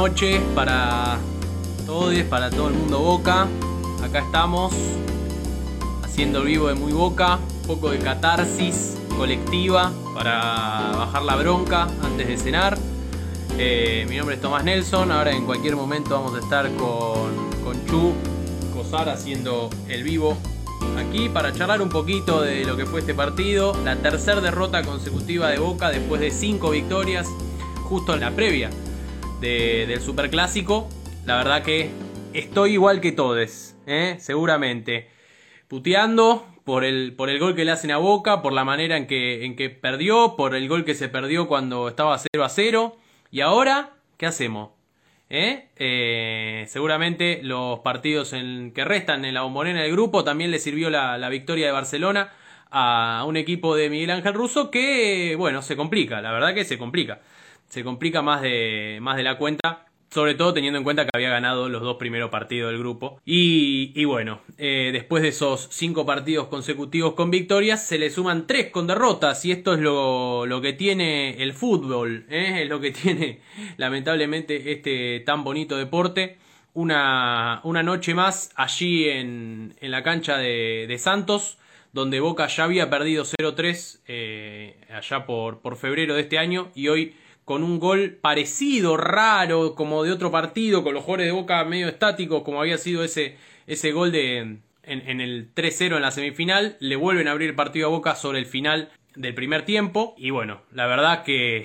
noches para todos, para todo el mundo Boca. Acá estamos haciendo vivo de Muy Boca, un poco de catarsis colectiva para bajar la bronca antes de cenar. Eh, mi nombre es Tomás Nelson, ahora en cualquier momento vamos a estar con, con Chu Cosar haciendo el vivo aquí para charlar un poquito de lo que fue este partido, la tercera derrota consecutiva de Boca después de cinco victorias, justo en la previa del Superclásico. La verdad que estoy igual que todos, ¿eh? seguramente. Puteando por el, por el gol que le hacen a Boca, por la manera en que, en que perdió, por el gol que se perdió cuando estaba 0 a 0. Y ahora, ¿qué hacemos? ¿Eh? Eh, seguramente los partidos en, que restan en la bombonera del grupo también le sirvió la, la, victoria de Barcelona a un equipo de Miguel Ángel Russo que, bueno, se complica, la verdad que se complica se complica más de, más de la cuenta. Sobre todo teniendo en cuenta que había ganado los dos primeros partidos del grupo. Y, bueno, eh, después de esos cinco partidos consecutivos con victorias, se le suman tres con derrotas. Y esto es lo, lo que tiene el fútbol. ¿eh? Es lo que tiene lamentablemente este tan bonito deporte. Una, una noche más allí en, en la cancha de, de, Santos, donde Boca ya había perdido 0-3 eh, allá por, por febrero de este año. Y hoy con un gol parecido, raro, como de otro partido, con los jugadores de Boca medio estáticos, como había sido ese, ese gol de, en, el 3-0 en la semifinal. Le vuelven a abrir el partido a Boca sobre el final del primer tiempo. Y bueno, la verdad que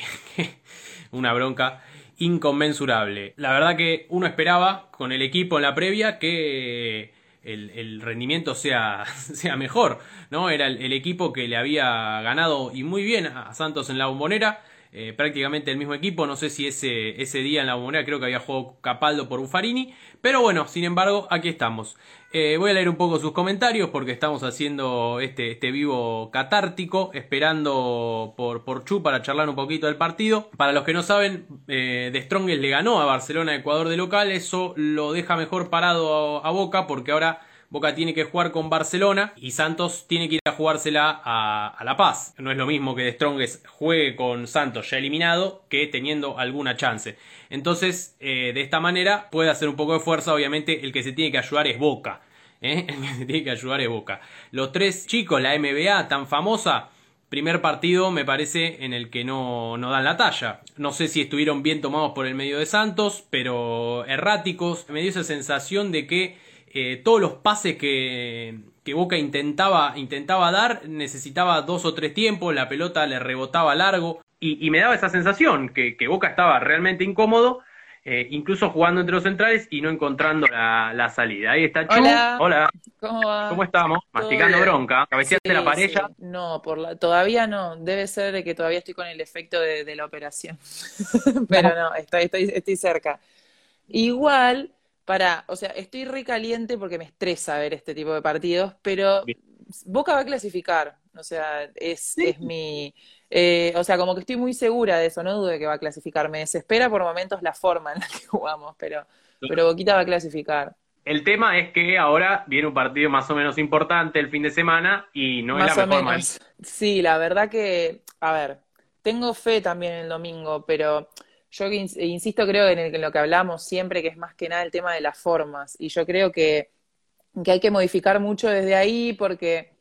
una bronca inconmensurable. La verdad que uno esperaba con el equipo en la previa que el, rendimiento sea, sea mejor, ¿no? Era el, el, equipo que le había ganado y muy bien a Santos en la bombonera. Eh, prácticamente el mismo equipo. No sé si ese, ese día en la bombonera creo que había jugado Capaldo por Buffarini. Pero bueno, sin embargo, aquí estamos. Eh, voy a leer un poco sus comentarios porque estamos haciendo este, este vivo catártico, esperando por, por Chu para charlar un poquito del partido. Para los que no saben, eh, The Strongest le ganó a Barcelona Ecuador de local. Eso lo deja mejor parado a Boca porque ahora Boca tiene que jugar con Barcelona y Santos tiene que ir a jugársela a, La Paz. No es lo mismo que De Strongest juegue con Santos ya eliminado que teniendo alguna chance. Entonces, eh, de esta manera puede hacer un poco de fuerza. Obviamente, el que se tiene que ayudar es Boca. ¿eh? El que se tiene que ayudar es Boca. Los tres chicos, la MBA tan famosa, primer partido me parece en el que no, no, dan la talla. No sé si estuvieron bien tomados por el medio de Santos, pero erráticos. Me dio esa sensación de que eh, todos los pases que, que Boca intentaba, intentaba dar necesitaba dos o tres tiempos, la pelota le rebotaba largo y, me daba esa sensación que, Boca estaba realmente incómodo, eh, incluso jugando entre los centrales y no encontrando la, salida. Ahí está Chu. Hola. Hola. ¿Cómo estamos? Masticando bronca. Cabeceaste la pareja. No, por la... todavía no. Debe ser de que todavía estoy con el efecto de, la operación. Pero no, estoy, estoy, estoy cerca. Igual, para, o sea, estoy recaliente porque me estresa ver este tipo de partidos, pero Boca va a clasificar, o sea, es, es mi, eh, o sea, como que estoy muy segura de eso, no dudo de que va a clasificar, me desespera por momentos la forma en la que jugamos, pero, pero Boquita va a clasificar. El tema es que ahora viene un partido más o menos importante el fin de semana y no es la mejor manera. Sí, la verdad que, a ver, tengo fe también el domingo, pero yo insisto, creo en, lo que hablamos siempre, que es más que nada el tema de las formas. Y yo creo que, hay que modificar mucho desde ahí porque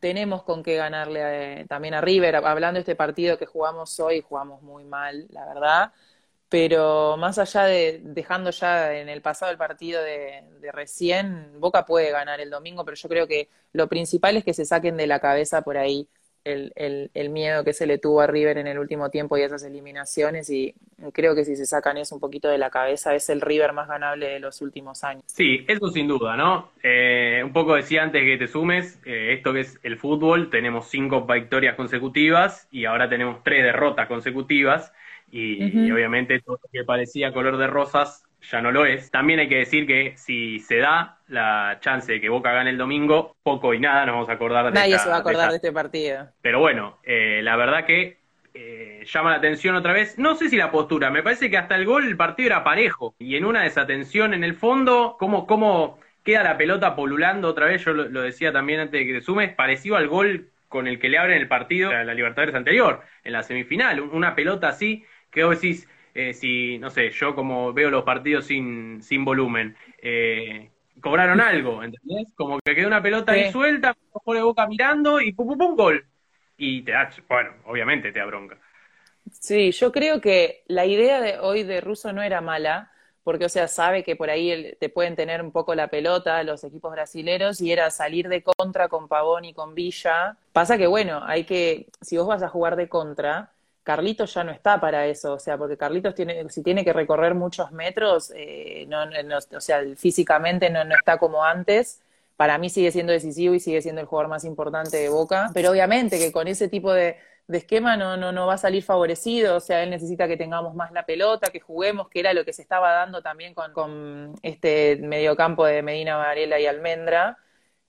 tenemos con qué ganarle eh, también a River. Hablando de este partido que jugamos hoy, jugamos muy mal, la verdad. Pero más allá de dejando ya en el pasado el partido de, de recién, Boca puede ganar el domingo, pero yo creo que lo principal es que se saquen de la cabeza por ahí el, el, el, miedo que se le tuvo a River en el último tiempo y esas eliminaciones y creo que si se sacan eso un poquito de la cabeza es el River más ganable de los últimos años. Sí, eso sin duda, ¿no? Eh, un poco decía antes que te sumes, eh, esto que es el fútbol, tenemos cinco victorias consecutivas y ahora tenemos tres derrotas consecutivas y, y obviamente todo lo que parecía color de rosas ya no lo es. También hay que decir que si se da la chance de que Boca gane el domingo, poco y nada nos vamos a acordar de Nadie se va a acordar de, este partido. Pero bueno, eh, la verdad que eh, llama la atención otra vez. No sé si la postura, me parece que hasta el gol el partido era parejo. Y en una desatención en el fondo, cómo, cómo queda la pelota polulando otra vez, yo lo, decía también antes de que te sumes, parecido al gol con el que le abren el partido a la Libertadores anterior, en la semifinal. Una pelota así que vos decís, eh, si, no sé, yo como veo los partidos sin, sin volumen, eh, cobraron algo, ¿entendés? Como que quedó una pelota ahí suelta, mejor de boca mirando y pum, pum, pum, gol. Y te da, bueno, obviamente te da bronca. Sí, yo creo que la idea de hoy de Russo no era mala, porque, o sea, sabe que por ahí te pueden tener un poco la pelota los equipos brasileros y era salir de contra con Pavón y con Villa. Pasa que, bueno, hay que, si vos vas a jugar de contra, Carlitos ya no está para eso, o sea, porque Carlitos tiene, si tiene que recorrer muchos metros, eh, no, o sea, físicamente no, no está como antes. Para mí sigue siendo decisivo y sigue siendo el jugador más importante de Boca, pero obviamente que con ese tipo de, de esquema no, no, no va a salir favorecido, o sea, él necesita que tengamos más la pelota, que juguemos, que era lo que se estaba dando también con, con este mediocampo de Medina, Varela y Almendra.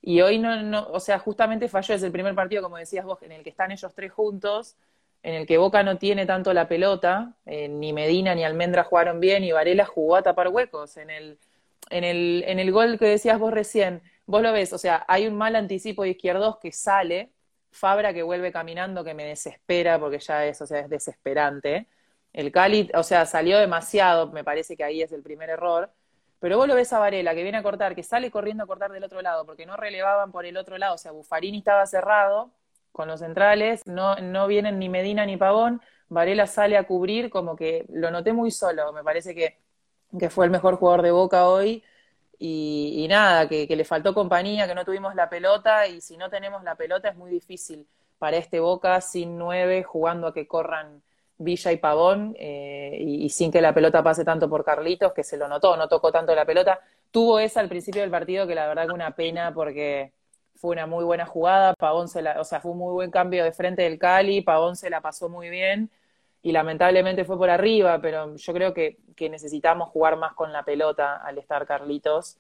Y hoy no, no, o sea, justamente falló, es el primer partido, como decías vos, en el que están ellos tres juntos, en el que Boca no tiene tanto la pelota, eh, ni Medina ni Almendra jugaron bien y Varela jugó a tapar huecos. En el, en el, en el gol que decías vos recién, vos lo ves, o sea, hay un mal anticipo de izquierdos que sale, Fabra que vuelve caminando que me desespera porque ya es, o sea, es desesperante. El Cali, o sea, salió demasiado, me parece que ahí es el primer error. Pero vos lo ves a Varela que viene a cortar, que sale corriendo a cortar del otro lado, porque no relevaban por el otro lado. O sea, Bufarini estaba cerrado con los centrales, no, no vienen ni Medina ni Pavón. Varela sale a cubrir, como que lo noté muy solo. Me parece que, que fue el mejor jugador de Boca hoy y, nada, que, le faltó compañía, que no tuvimos la pelota y si no tenemos la pelota es muy difícil para este Boca sin nueve, jugando a que corran Villa y Pavón eh, y, sin que la pelota pase tanto por Carlitos, que se lo notó, no tocó tanto la pelota. Tuvo esa al principio del partido que la verdad que una pena porque fue una muy buena jugada, Pavón se la, o sea, fue un muy buen cambio de frente del Cali, Pavón se la pasó muy bien y lamentablemente fue por arriba, pero yo creo que, necesitamos jugar más con la pelota al estar Carlitos.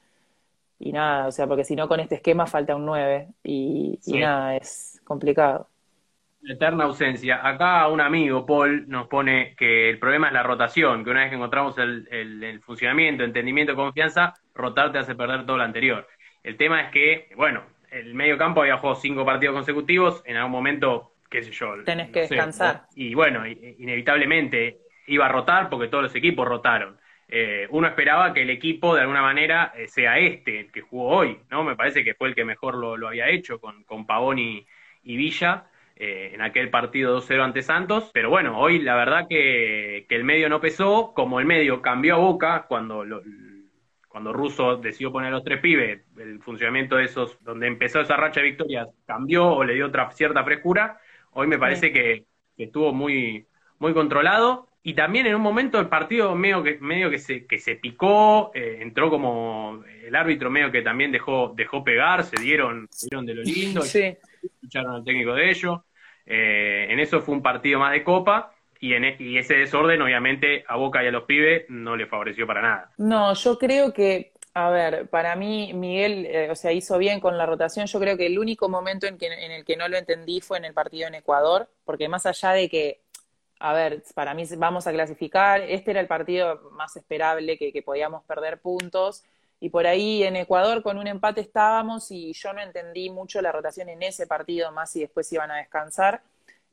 Y nada, o sea, porque si no con este esquema falta un 9 y, nada, es complicado. Eterna ausencia. Acá un amigo, Paul, nos pone que el problema es la rotación, que una vez que encontramos el, el funcionamiento, entendimiento, confianza, rotar te hace perder todo lo anterior. El tema es que, bueno, el medio campo había jugado cinco partidos consecutivos, en algún momento qué sé yo. Tenés que descansar. Y bueno, inevitablemente iba a rotar porque todos los equipos rotaron. Eh, uno esperaba que el equipo de alguna manera eh, sea este, el que jugó hoy, ¿no? Me parece que fue el que mejor lo, había hecho con, con Pavón y, Villa. Eh, en aquel partido 2-0 ante Santos, pero bueno, hoy la verdad que, que, el medio no pesó, como el medio cambió a boca cuando cuando Russo decidió poner a los tres pibes, el funcionamiento de esos, donde empezó esa racha de victorias, cambió o le dio otra cierta frescura, Hoy me parece que, estuvo muy, muy controlado. Y también en un momento el partido medio que, medio que se, que se picó, eh, entró como el árbitro medio que también dejó, dejó pegar, se dieron, dieron de lo lindo, sí. escucharon al técnico de ellos. Eh, en eso fue un partido más de copa y, en, e, y ese desorden obviamente a Boca y a los pibes no le favoreció para nada. No, yo creo que a ver, para mí Miguel, eh, o sea, hizo bien con la rotación. Yo creo que el único momento en, que, en el que no lo entendí fue en el partido en Ecuador, porque más allá de que, a ver, para mí vamos a clasificar, este era el partido más esperable que, que podíamos perder puntos. Y por ahí en Ecuador con un empate estábamos y yo no entendí mucho la rotación en ese partido, más si después iban a descansar.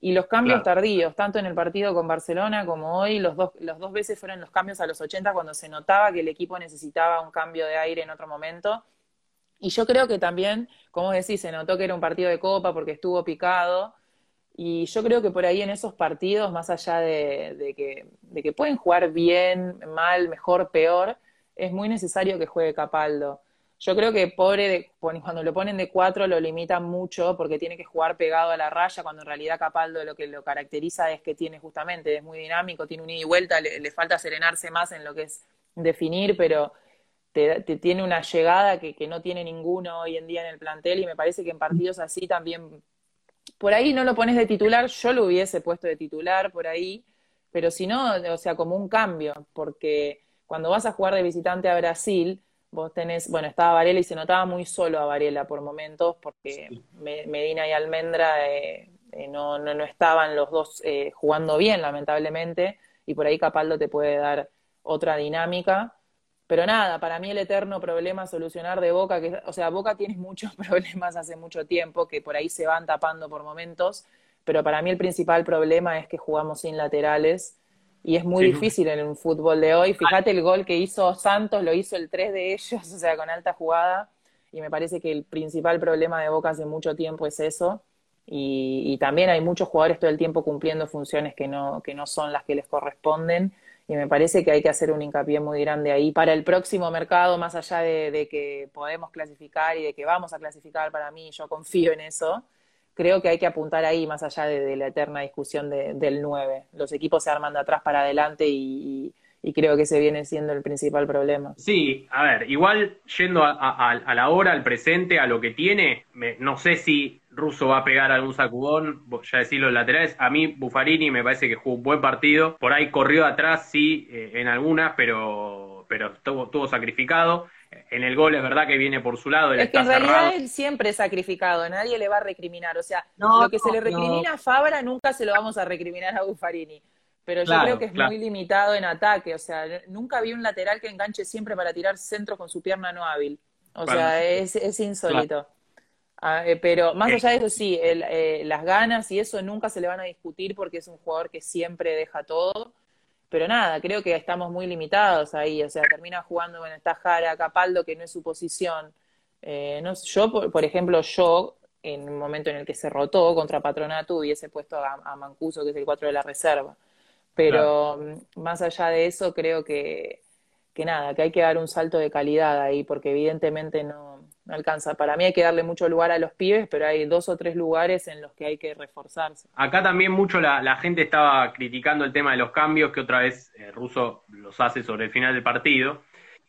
Y los cambios tardíos, tanto en el partido con Barcelona como hoy, los dos, los dos veces fueron los cambios a los 80 cuando se notaba que el equipo necesitaba un cambio de aire en otro momento. Y yo creo que también, como decís, se notó que era un partido de copa porque estuvo picado. Y yo creo que por ahí en esos partidos, más allá de, que, de que pueden jugar bien, mal, mejor, peor, es muy necesario que juegue Capaldo. Yo creo que pobre, cuando lo ponen de cuatro lo limitan mucho porque tiene que jugar pegado a la raya, cuando en realidad Capaldo lo que lo caracteriza es que tiene justamente, es muy dinámico, tiene un ida y vuelta, le, falta serenarse más en lo que es definir, pero te, tiene una llegada que, que, no tiene ninguno hoy en día en el plantel y me parece que en partidos así también, por ahí no lo pones de titular, yo lo hubiese puesto de titular por ahí, pero si no, o sea, como un cambio, porque cuando vas a jugar de visitante a Brasil, Vos tenés, bueno, estaba Varela y se notaba muy solo a Varela por momentos porque Medina y Almendra eh, eh, no, no, no, estaban los dos eh, jugando bien, lamentablemente, y por ahí Capaldo te puede dar otra dinámica. Pero nada, para mí el eterno problema a solucionar de Boca, que, o sea, Boca tiene muchos problemas hace mucho tiempo que por ahí se van tapando por momentos, pero para mí el principal problema es que jugamos sin laterales Y es muy difícil en un fútbol de hoy. Fíjate el gol que hizo Santos, lo hizo el 3 de ellos, o sea, con alta jugada. Y me parece que el principal problema de Boca hace mucho tiempo es eso. Y, y también hay muchos jugadores todo el tiempo cumpliendo funciones que no, que no son las que les corresponden y me parece que hay que hacer un hincapié muy grande ahí para el próximo mercado, más allá de, que podemos clasificar y de que vamos a clasificar para mí, yo confío en eso, creo que hay que apuntar ahí, más allá de, la eterna discusión del 9. Los equipos se arman de atrás para adelante y, creo que ese viene siendo el principal problema. Sí, a ver, igual yendo a, la hora, al presente, a lo que tiene, no sé si Russo va a pegar algún sacudón, ya decir los laterales. A mí Buffarini me parece que jugó un buen partido. Por ahí corrió atrás, sí, eh, en algunas, pero, pero estuvo, sacrificado. En el gol es verdad que viene por su lado. es que en realidad él siempre es sacrificado, nadie le va a recriminar. O sea, lo que se le recrimina a Fabra nunca se lo vamos a recriminar a Buffarini. Pero yo creo que es muy limitado en ataque. O sea, nunca vi un lateral que enganche siempre para tirar centro con su pierna no hábil. O sea, es, es insólito. Ah, eh, pero más allá de eso, sí, eh, las ganas y eso nunca se le van a discutir porque es un jugador que siempre deja todo. Pero nada, creo que estamos muy limitados ahí. O sea, termina jugando en esta Jara, Capaldo, que no es su posición. Eh, no, yo, por, ejemplo, yo, en un momento en el que se rotó contra Patronato, hubiese puesto a, Mancuso, que es el 4 de la reserva. Pero mm, más allá de eso, creo que, que nada, que hay que dar un salto de calidad ahí, porque evidentemente no, no alcanza. Para mí hay que darle mucho lugar a los pibes, pero hay dos o tres lugares en los que hay que reforzarse. Acá también mucho la, gente estaba criticando el tema de los cambios, que otra vez eh, Russo los hace sobre el final del partido.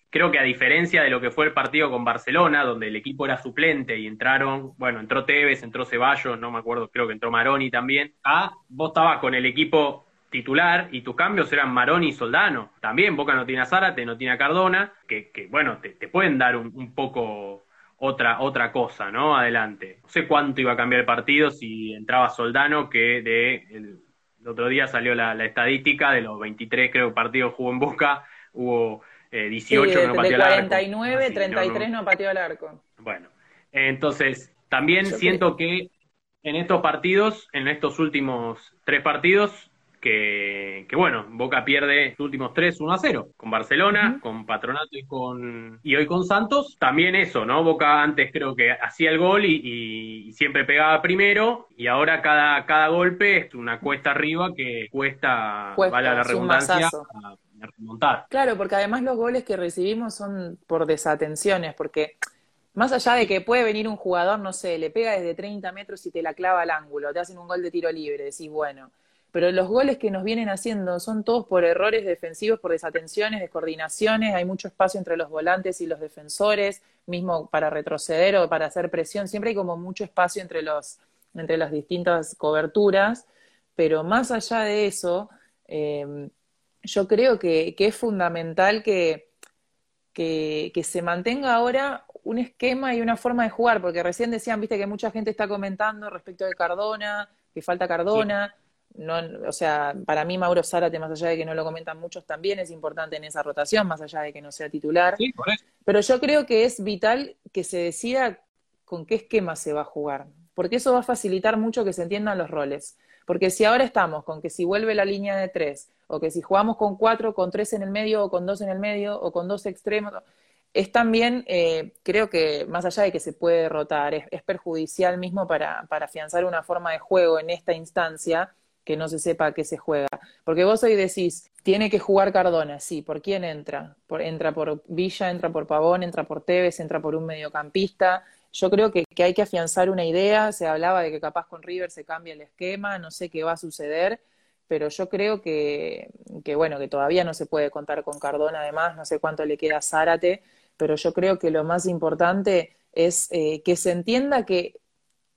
Creo que a diferencia de lo que fue el partido con Barcelona, donde el equipo era suplente y entraron, bueno, entró Tevez, entró Ceballos, no me acuerdo, creo que entró Maroni también. Ah, vos estabas con el equipo titular y tus cambios eran Maroni y Soldano. También Boca no tiene a Zárate, no tiene a Cardona, que, bueno, te, pueden dar un poco otra, otra cosa, ¿no? Adelante. No sé cuánto iba a cambiar el partido si entraba Soldano, que de el, otro día salió la, estadística de los 23, creo, partidos jugó en Boca, hubo 18 eh, que no pateó al arco. 49, 33 no, pateó al arco. Bueno, entonces también siento que en estos partidos, en estos últimos tres partidos, que, bueno, Boca pierde sus últimos tres 1 a 0 con Barcelona, con Patronato y con y hoy con Santos. También eso, ¿no? Boca antes creo que hacía el gol y, siempre pegaba primero y ahora cada, cada golpe es una cuesta arriba que cuesta, vale la redundancia, remontar. Claro, porque además los goles que recibimos son por desatenciones, porque más allá de que puede venir un jugador, no sé, le pega desde 30 metros y te la clava al ángulo, te hacen un gol de tiro libre, decís, bueno, pero los goles que nos vienen haciendo son todos por errores defensivos, por desatenciones, descoordinaciones, hay mucho espacio entre los volantes y los defensores, mismo para retroceder o para hacer presión, siempre hay como mucho espacio entre, los, entre las distintas coberturas, pero más allá de eso, eh, yo creo que, es fundamental que, que, que se mantenga ahora un esquema y una forma de jugar, porque recién decían, viste, que mucha gente está comentando respecto de Cardona, que falta Cardona no, o sea, para mí Mauro Zárate, más allá de que no lo comentan muchos, también es importante en esa rotación, más allá de que no sea titular. Pero yo creo que es vital que se decida con qué esquema se va a jugar, porque eso va a facilitar mucho que se entiendan los roles. Porque si ahora estamos con que si vuelve la línea de tres, o que si jugamos con cuatro, con tres en el medio, o con dos en el medio, o con dos extremos, es también, eh, creo que más allá de que se puede rotar, es, es perjudicial mismo para, para afianzar una forma de juego en esta instancia que no se sepa qué se juega. Porque vos hoy decís, tiene que jugar Cardona, sí, ¿por quién entra? Por, entra por Villa, entra por Pavón, entra por Tevez, entra por un mediocampista. Yo creo que, hay que afianzar una idea, se hablaba de que capaz con River se cambia el esquema, no sé qué va a suceder, pero yo creo que, que bueno, que todavía no se puede contar con Cardona además, no sé cuánto le queda a Zárate, pero yo creo que lo más importante es eh, que se entienda que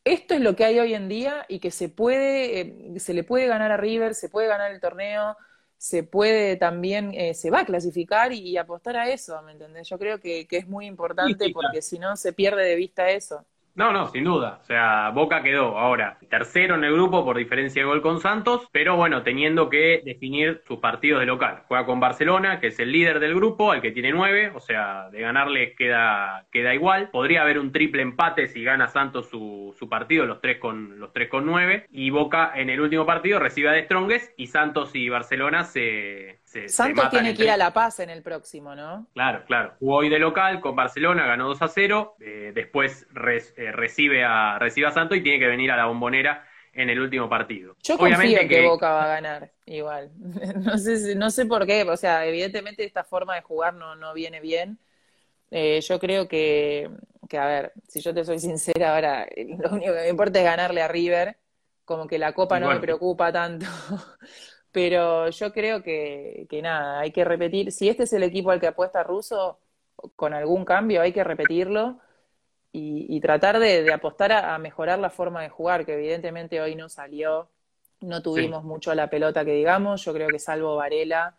esto es lo que hay hoy en día y que se puede, eh, se le puede ganar a River, se puede ganar el torneo, se puede también, eh, se va a clasificar y, apostar a eso, ¿me entendés? Yo creo que, es muy importante porque si no se pierde de vista eso. No, no, sin duda. O sea, Boca quedó ahora tercero en el grupo por diferencia de gol con Santos, pero bueno, teniendo que definir sus partidos de local. Juega con Barcelona, que es el líder del grupo, al que tiene nueve, o sea, de ganarle queda, queda igual. Podría haber un triple empate si gana Santos su, su partido, los tres con los tres con nueve. Y Boca en el último partido recibe a De Strongest y Santos y Barcelona se, Santos tiene que ir a La Paz en el próximo, ¿no? Claro, claro. Jugó hoy de local con Barcelona, ganó 2 a 0. Eh, después eh, recibe, a, recibe a Santos y tiene que venir a la bombonera en el último partido. Yo confío en que, Boca va a ganar, igual. no, sé, no sé por qué, o sea, evidentemente esta forma de jugar no, no viene bien. Eh, yo creo que, que, a ver, si yo te soy sincera ahora, lo único que me importa es ganarle a River, como que la copa no me preocupa tanto. Pero yo creo que, que nada, hay que repetir. Si este es el equipo al que apuesta Russo, con algún cambio hay que repetirlo y, tratar de, apostar a, mejorar la forma de jugar, que evidentemente hoy no salió, no tuvimos mucho la pelota que digamos, yo creo que salvo Varela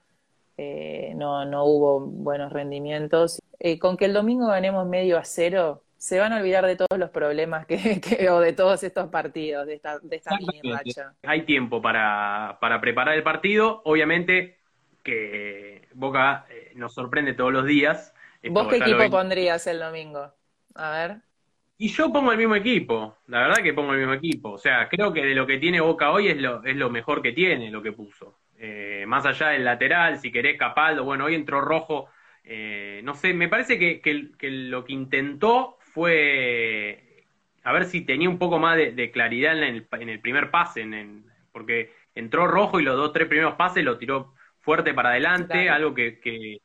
eh, no, no hubo buenos rendimientos. Eh, con que el domingo ganemos medio a cero, se van a olvidar de todos los problemas que, o de todos estos partidos, de esta, de esta mini racha. Hay tiempo para, para preparar el partido, obviamente que Boca eh, nos sorprende todos los días. ¿Vos qué equipo pondrías el domingo? A ver. Y yo pongo el mismo equipo, la verdad que pongo el mismo equipo. O sea, creo que de lo que tiene Boca hoy es lo, es lo mejor que tiene, lo que puso. Eh, más allá del lateral, si querés Capaldo, bueno, hoy entró Rojo, eh, no sé, me parece que, que, lo que intentó fue a ver si tenía un poco más de, claridad en el, en el, primer pase, en, porque entró rojo y los dos, tres primeros pases lo tiró fuerte para adelante, algo que, que,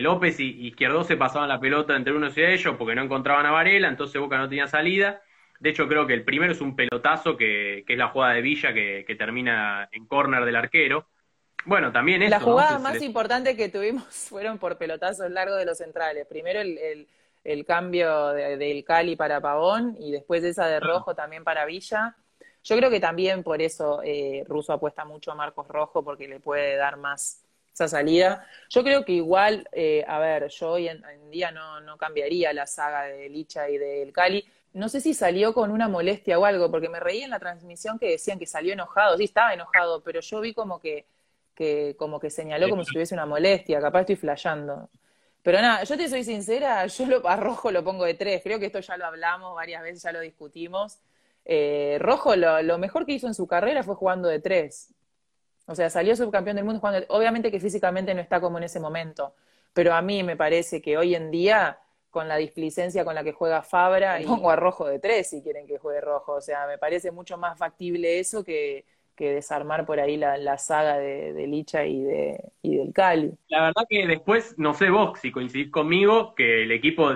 López y Izquierdo se pasaban la pelota entre unos y ellos porque no encontraban a Varela, entonces Boca no tenía salida. De hecho, creo que el primero es un pelotazo, que, que es la jugada de Villa que, que termina en córner del arquero. Bueno, también es. La jugada más importante que tuvimos fueron por pelotazos largos de los centrales. Primero el el cambio del Cali para Pavón y después esa de Rojo también para Villa. Yo creo que también por eso eh, Russo apuesta mucho a Marcos Rojo porque le puede dar más esa salida. Yo creo que igual, eh, a ver, yo hoy en, día no, no, cambiaría la saga de Licha y del Cali. No sé si salió con una molestia o algo, porque me reí en la transmisión que decían que salió enojado. Sí, estaba enojado, pero yo vi como que, que como que señaló como si tuviese una molestia. Capaz estoy flayando. Pero nada, yo te soy sincera, yo lo, a Rojo lo pongo de tres. Creo que esto ya lo hablamos varias veces, ya lo discutimos. Eh, Rojo lo, mejor que hizo en su carrera fue jugando de tres. O sea, salió subcampeón del mundo jugando. Obviamente que físicamente no está como en ese momento. Pero a mí me parece que hoy en día, con la displicencia con la que juega Fabra, pongo a Rojo de tres si quieren que juegue Rojo. O sea, me parece mucho más factible eso que, que desarmar por ahí la, saga de, Licha y, de, y del Cali. La verdad que después, no sé vos si coincidís conmigo, que el equipo...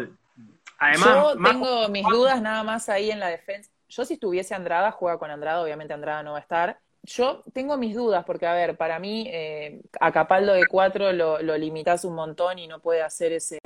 Además, Yo tengo mis dudas nada más ahí en la defensa. Yo si estuviese Andrada, juega con Andrada, obviamente Andrada no va a estar. Yo tengo mis dudas porque, a ver, para mí eh, a Capaldo de cuatro lo, lo limitas un montón y no puede hacer ese,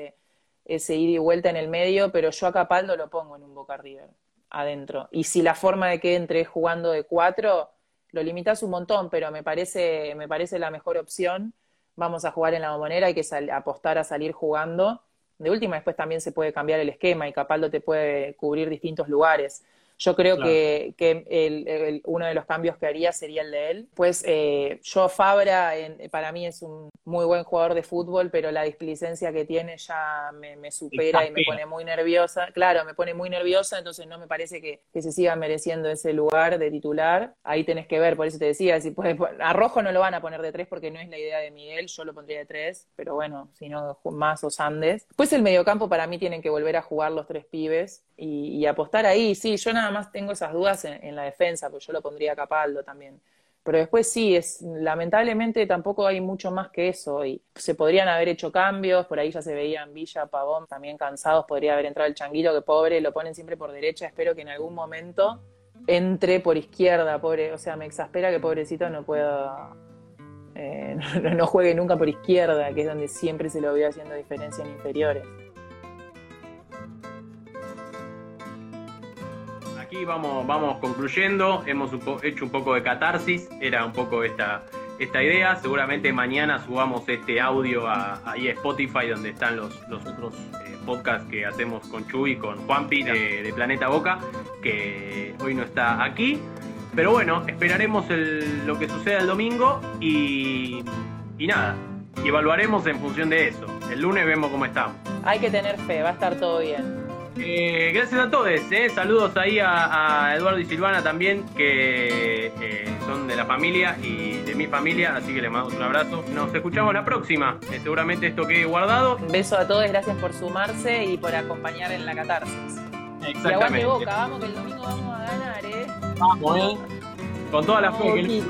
ese ida y vuelta en el medio, pero yo a Capaldo lo pongo en un Boca River adentro. Y si la forma de que entre jugando de cuatro, lo limitas un montón, pero me parece, me parece la mejor opción. Vamos a jugar en la bombonera, hay que apostar a salir jugando. De última, después también se puede cambiar el esquema y Capaldo te puede cubrir distintos lugares. Yo creo que, que uno de los cambios que haría sería el de él. Pues eh, yo Fabra, para mí es un muy buen jugador de fútbol, pero la displicencia que tiene ya me, supera y me pone muy nerviosa. Claro, me pone muy nerviosa, entonces no me parece que, se siga mereciendo ese lugar de titular. Ahí tenés que ver, por eso te decía, si puede, a Rojo no lo van a poner de tres porque no es la idea de Miguel, yo lo pondría de tres, pero bueno, si no, más o Sandes. Pues el mediocampo para mí tienen que volver a jugar los tres pibes y, apostar ahí. Sí, yo nada más tengo esas dudas en, la defensa, pues yo lo pondría a Capaldo también. Pero después sí, es lamentablemente tampoco hay mucho más que eso. Y se podrían haber hecho cambios, por ahí ya se veían Villa, Pavón, también cansados, podría haber entrado el Changuito, que pobre, lo ponen siempre por derecha. Espero que en algún momento entre por izquierda, pobre. O sea, me exaspera que pobrecito no pueda. Eh, no, juegue nunca por izquierda, que es donde siempre se lo veo haciendo diferencia en inferiores. Aquí vamos, vamos concluyendo, hemos hecho un poco de catarsis, era un poco esta, esta idea. Seguramente mañana subamos este audio a, a Spotify, donde están los, los otros eh, podcasts que hacemos con Chuy y con Juanpi de, de Planeta Boca, que hoy no está aquí. Pero bueno, esperaremos el- lo que suceda el domingo y, y nada, y evaluaremos en función de eso. El lunes vemos cómo estamos. Hay que tener fe, va a estar todo bien. Eh, gracias a todos, eh. saludos ahí a, a Eduardo y Silvana también, que eh, son de la familia y de mi familia, así que les mando un abrazo. Nos escuchamos la próxima, seguramente esto quede guardado. Un beso a todos, gracias por sumarse y por acompañar en la catarsis. Y aguante boca, vamos que el domingo vamos a ganar, ¿eh? Vamos, eh. Con toda la fe.